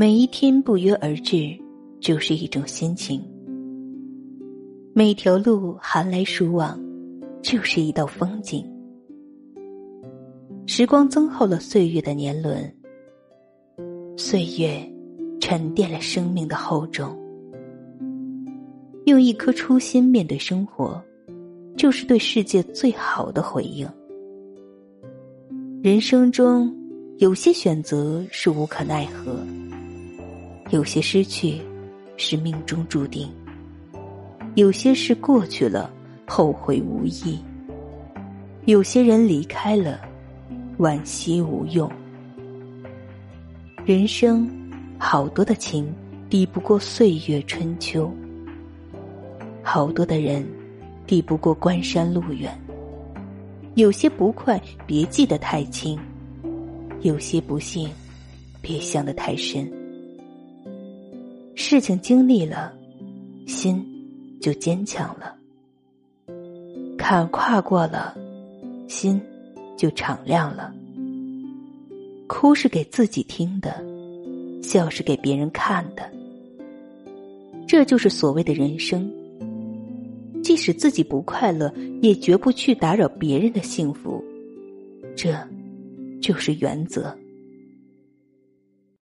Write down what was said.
每一天不约而至，就是一种心情；每条路寒来暑往，就是一道风景。时光增厚了岁月的年轮，岁月沉淀了生命的厚重。用一颗初心面对生活，就是对世界最好的回应。人生中，有些选择是无可奈何，有些失去是命中注定，有些事过去了，后悔无益；有些人离开了，惋惜无用。人生，好多的情抵不过岁月春秋。好多的人，抵不过关山路远。有些不快，别记得太清；有些不幸，别想得太深。事情经历了，心就坚强了；坎跨过了，心就敞亮了。哭是给自己听的，笑是给别人看的。这就是所谓的人生。即使自己不快乐，也绝不去打扰别人的幸福，这就是原则。